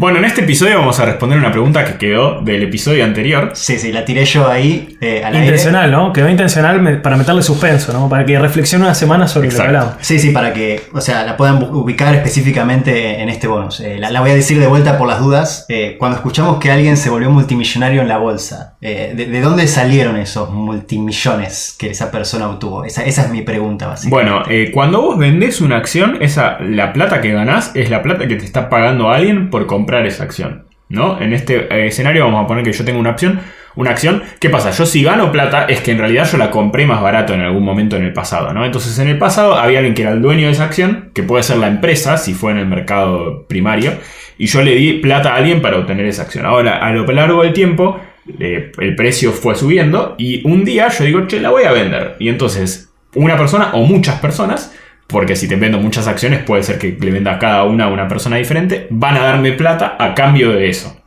Bueno, en este episodio vamos a responder una pregunta que quedó del episodio anterior. Sí, sí, la tiré yo ahí eh, al aire. Intencional, ¿no? Quedó intencional me- para meterle suspenso, ¿no? Para que reflexione una semana sobre Exacto. lo que hablamos. Sí, sí, para que, o sea, la puedan ubicar específicamente en este bonus. Eh, la, la voy a decir de vuelta por las dudas. Eh, cuando escuchamos que alguien se volvió multimillonario en la bolsa, eh, de, de dónde salieron esos multimillones que esa persona obtuvo? Esa, esa es mi pregunta, básicamente. Bueno, eh, cuando vos vendés una acción, esa, la plata que ganás es la plata que te está pagando alguien por comprar esa acción. ¿No? En este eh, escenario vamos a poner que yo tengo una opción, una acción. ¿Qué pasa? Yo si gano plata es que en realidad yo la compré más barato en algún momento en el pasado, ¿no? Entonces en el pasado había alguien que era el dueño de esa acción, que puede ser la empresa, si fue en el mercado primario, y yo le di plata a alguien para obtener esa acción. Ahora, a lo largo del tiempo, eh, el precio fue subiendo y un día yo digo, che, la voy a vender. Y entonces una persona o muchas personas, porque si te vendo muchas acciones puede ser que le venda cada una a una persona diferente, van a darme plata a cambio de eso.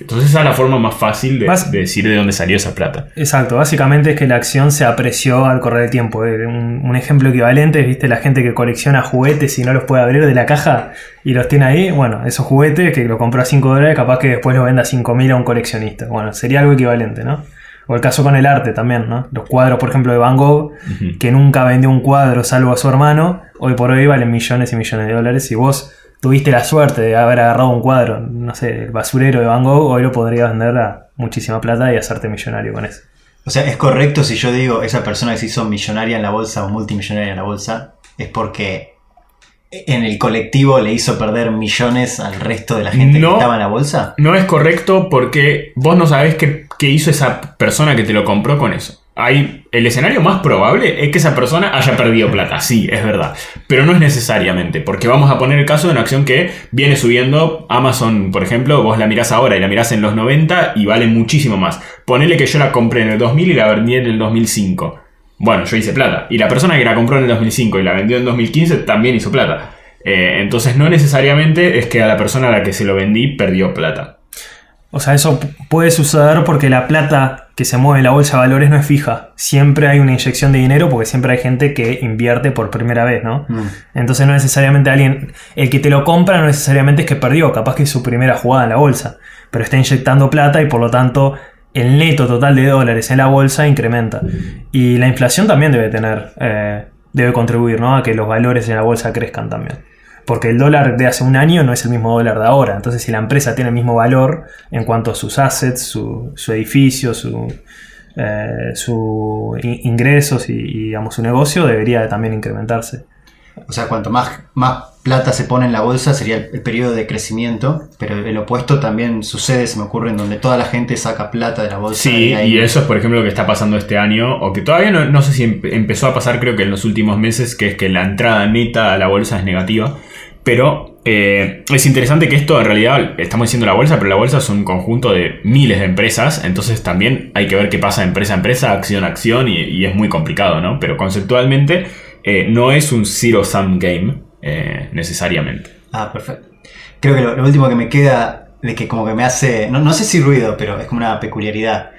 Entonces esa es la forma más fácil de, decir de dónde salió esa plata. Exacto, básicamente es que la acción se apreció al correr del tiempo. Eh, Un, un ejemplo equivalente es, viste, la gente que colecciona juguetes y no los puede abrir de la caja y los tiene ahí. Bueno, esos juguetes que lo compró a 5 dólares, capaz que después los venda a 5.000 a un coleccionista. Bueno, sería algo equivalente, ¿no? O el caso con el arte también, ¿no? Los cuadros, por ejemplo, de Van Gogh, que nunca vendió un cuadro salvo a su hermano, hoy por hoy valen millones y millones de dólares. Y vos tuviste la suerte de haber agarrado un cuadro, no sé, el basurero de Van Gogh, hoy lo podrías vender a muchísima plata y hacerte millonario con eso. O sea, ¿es correcto si yo digo esa persona que se hizo millonaria en la bolsa o multimillonaria en la bolsa? Es porque en el colectivo le hizo perder millones al resto de la gente No. que estaba en la bolsa. No es correcto porque vos no sabés qué, qué hizo esa persona que te lo compró con eso. Hay, el escenario más probable es que esa persona haya perdido plata, sí, es verdad. Pero no es necesariamente, porque vamos a poner el caso de una acción que viene subiendo. Amazon, por ejemplo, vos la mirás ahora y la mirás en los 90 y vale muchísimo más. Ponele que yo la compré en el 2000 y la vendí en el 2005. Bueno, yo hice plata. Y la persona que la compró en el 2005 y la vendió en 2015 también hizo plata. Eh, entonces no necesariamente es que a la persona a la que se lo vendí perdió plata. O sea, eso puede suceder porque la plata que se mueve en la bolsa de valores no es fija. Siempre hay una inyección de dinero porque siempre hay gente que invierte por primera vez, ¿no? Mm. Entonces no necesariamente alguien, el que te lo compra no necesariamente es que perdió, capaz que es su primera jugada en la bolsa, pero está inyectando plata y por lo tanto el neto total de dólares en la bolsa incrementa. Y la inflación también debe tener, eh, debe contribuir, ¿no? A que los valores en la bolsa crezcan también. Porque el dólar de hace un año no es el mismo dólar de ahora. Entonces, si la empresa tiene el mismo valor en cuanto a sus assets, su, su edificio, su, eh, su i- ingresos y, y, digamos, su negocio, debería también incrementarse. O sea, cuanto más, más plata se pone en la bolsa sería el, el periodo de crecimiento, pero el opuesto también sucede, se me ocurre, en donde toda la gente saca plata de la bolsa. Sí, ahí- y eso es por ejemplo lo que está pasando este año, o que todavía no, no sé si empe- empezó a pasar creo que en los últimos meses, que es que la entrada neta a la bolsa es negativa, pero eh, es interesante que esto en realidad, estamos diciendo la bolsa, pero la bolsa es un conjunto de miles de empresas, entonces también hay que ver qué pasa empresa a empresa, acción a acción, y, es muy complicado, ¿no? Pero conceptualmente eh, no es un zero-sum game eh, necesariamente. Ah, perfecto. Creo que lo, último que me queda, de que como que me hace, no, no sé si ruido, pero es como una peculiaridad.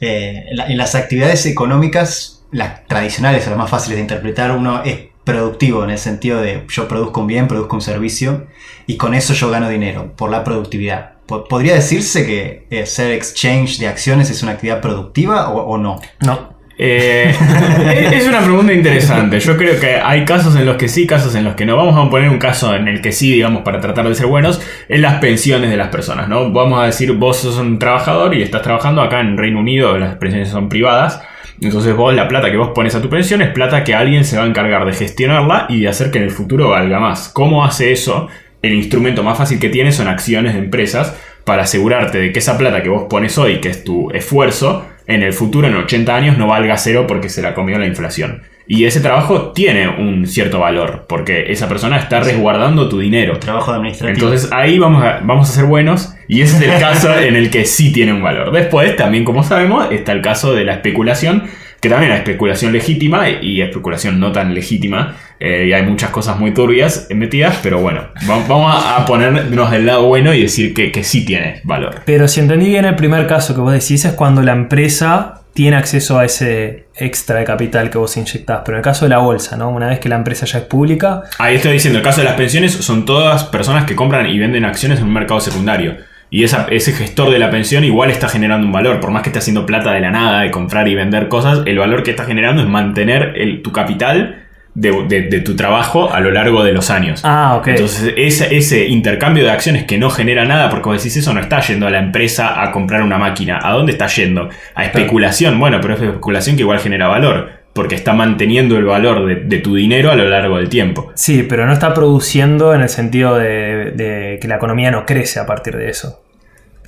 En las actividades económicas, las tradicionales o las más fáciles de interpretar, uno es productivo en el sentido de yo produzco un bien, produzco un servicio y con eso yo gano dinero por la productividad. Po- ¿Podría decirse que eh, ser exchange de acciones es una actividad productiva o, o no? No. Eh, es una pregunta interesante. Yo creo que hay casos en los que sí, casos en los que no. Vamos a poner un caso en el que sí, digamos, para tratar de ser buenos, en las pensiones de las personas, ¿no? Vamos a decir, vos sos un trabajador y estás trabajando acá en Reino Unido, las pensiones son privadas. Entonces vos la plata que vos pones a tu pensión es plata que alguien se va a encargar de gestionarla y de hacer que en el futuro valga más. ¿Cómo hace eso? El instrumento más fácil que tiene son acciones de empresas para asegurarte de que esa plata que vos pones hoy, que es tu esfuerzo, en el futuro, en 80 años, no valga cero porque se la comió la inflación. Y ese trabajo tiene un cierto valor, porque esa persona está resguardando tu dinero. Trabajo administrativo. Entonces ahí vamos a, vamos a ser buenos y ese es el caso en el que sí tiene un valor. Después, también como sabemos, está el caso de la especulación, que también hay especulación legítima y especulación no tan legítima. eh, y hay muchas cosas muy turbias metidas, pero bueno, va- vamos a, a ponernos del lado bueno y decir que, que sí tiene valor. Pero si entendí bien el primer caso que vos decís es cuando la empresa tiene acceso a ese extra de capital que vos inyectás. Pero en el caso de la bolsa, ¿no? Una vez que la empresa ya es pública, Ahí estoy diciendo, el caso de las pensiones son todas personas que compran y venden acciones en un mercado secundario. Y ese gestor de la pensión igual está generando un valor. Por más que esté haciendo plata de la nada, de comprar y vender cosas, el valor que está generando es mantener tu capital de, de- de tu trabajo a lo largo de los años. Ah, ok. Entonces, ese, ese intercambio de acciones que no genera nada, porque vos decís eso no está yendo a la empresa a comprar una máquina. ¿A dónde está yendo? A especulación. Bueno, pero es especulación que igual genera valor, porque está manteniendo el valor de, de tu dinero a lo largo del tiempo. sí, pero no está produciendo en el sentido de, que la economía no crece a partir de eso.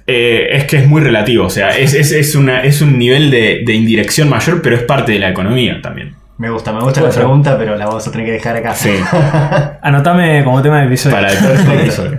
Eh, es que es muy relativo, o sea, es, es, es una, es un nivel de, de indirección mayor, pero es parte de la economía también. Me gusta, me gusta la pregunta, pero la vamos a tener que dejar acá. Sí, Anotame como tema de episodio. para el próximo episodio.